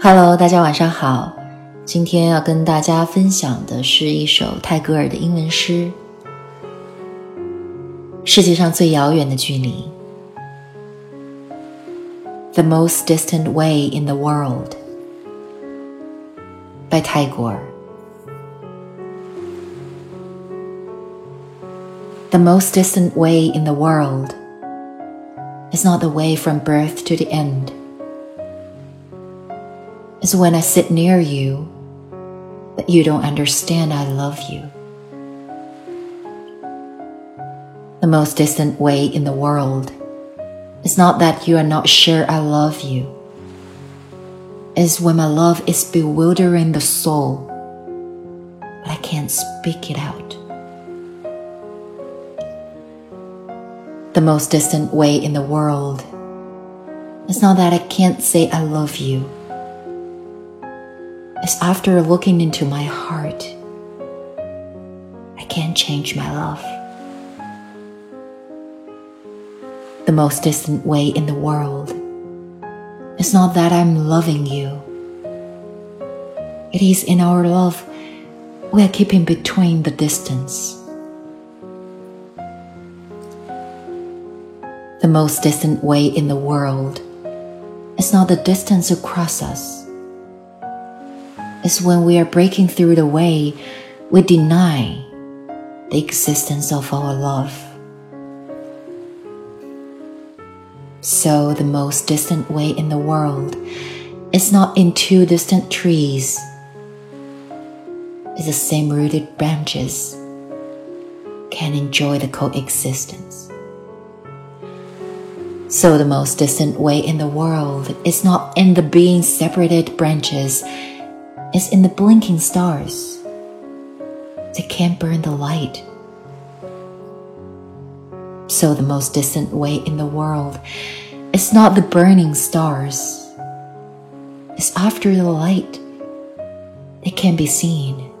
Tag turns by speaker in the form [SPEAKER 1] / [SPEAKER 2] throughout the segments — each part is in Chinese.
[SPEAKER 1] Hello，大家晚上好。今天要跟大家分享的是一首泰戈尔的英文诗《世界上最遥远的距离》（The Most Distant Way in the World） by 泰戈尔。The most distant way in the world is not the way from birth to the end is when I sit near you, but you don't understand I love you. The most distant way in the world is not that you are not sure I love you, is when my love is bewildering the soul, but I can't speak it out. The most distant way in the world is not that I can't say I love you is after looking into my heart, I can't change my love. The most distant way in the world is not that I'm loving you. It is in our love we are keeping between the distance. The most distant way in the world is not the distance across us is when we are breaking through the way we deny the existence of our love. So, the most distant way in the world is not in two distant trees, it's the same rooted branches can enjoy the coexistence. So, the most distant way in the world is not in the being separated branches is in the blinking stars. They can't burn the light. So, the most distant way in the world is not the burning stars, it's after the light. It can be seen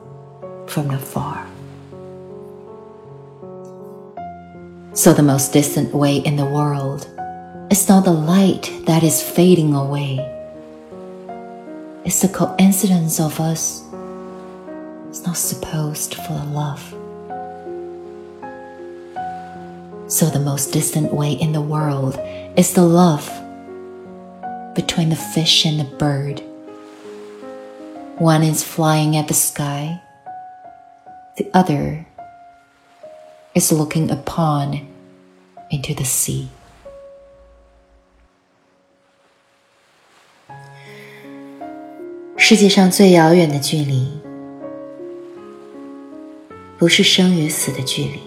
[SPEAKER 1] from afar. So, the most distant way in the world is not the light that is fading away it's a coincidence of us. It's not supposed for love. So the most distant way in the world is the love between the fish and the bird. One is flying at the sky, the other is looking upon into the sea. 世界上最遥远的距离，不是生与死的距离，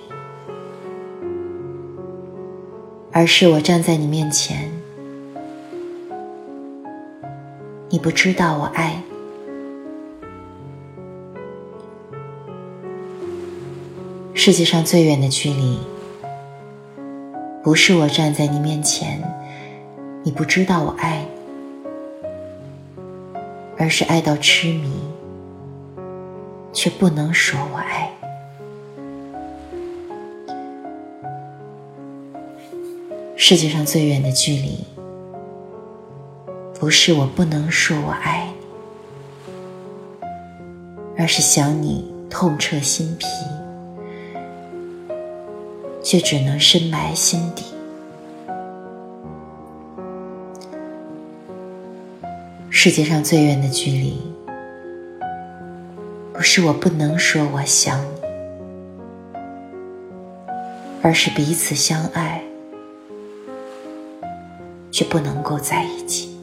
[SPEAKER 1] 而是我站在你面前，你不知道我爱你。世界上最远的距离，不是我站在你面前，你不知道我爱你。而是爱到痴迷，却不能说我爱世界上最远的距离，不是我不能说我爱你，而是想你痛彻心脾，却只能深埋心底。世界上最远的距离，不是我不能说我想你，而是彼此相爱，却不能够在一起。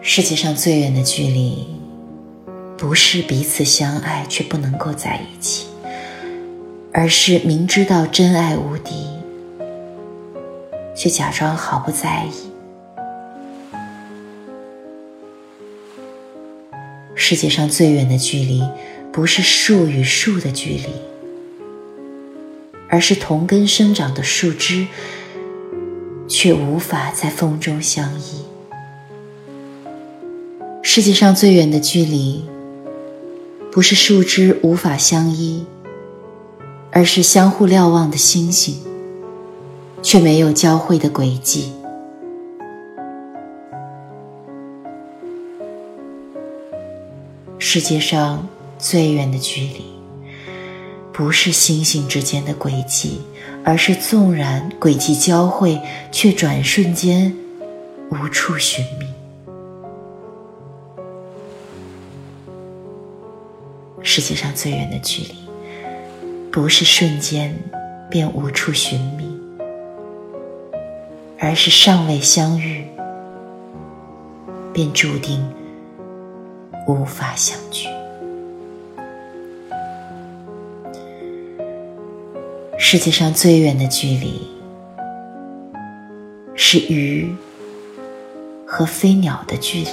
[SPEAKER 1] 世界上最远的距离，不是彼此相爱却不能够在一起，而是明知道真爱无敌。却假装毫不在意。世界上最远的距离，不是树与树的距离，而是同根生长的树枝，却无法在风中相依。世界上最远的距离，不是树枝无法相依，而是相互瞭望的星星。却没有交汇的轨迹。世界上最远的距离不是星星之间的轨迹而是纵然轨迹交汇却转瞬间无处寻觅。世界上最远的距离不是瞬间便无处寻觅而是尚未相遇，便注定无法相聚。世界上最远的距离，是鱼和飞鸟的距离。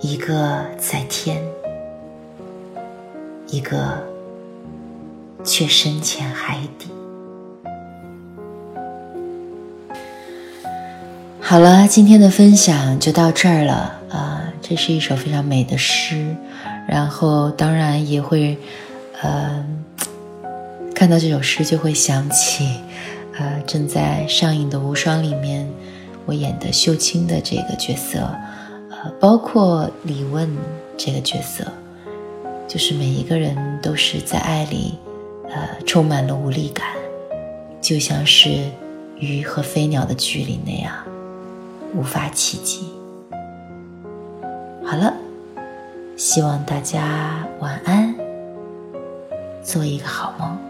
[SPEAKER 1] 一个在天，一个却深潜海底。好了，今天的分享就到这儿了啊！这是一首非常美的诗，然后当然也会，呃，看到这首诗就会想起，呃，正在上映的《无双》里面我演的秀清的这个角色。呃包括李问这个角色，就是每一个人都是在爱里，呃，充满了无力感，就像是鱼和飞鸟的距离那样，无法企及。好了，希望大家晚安，做一个好梦。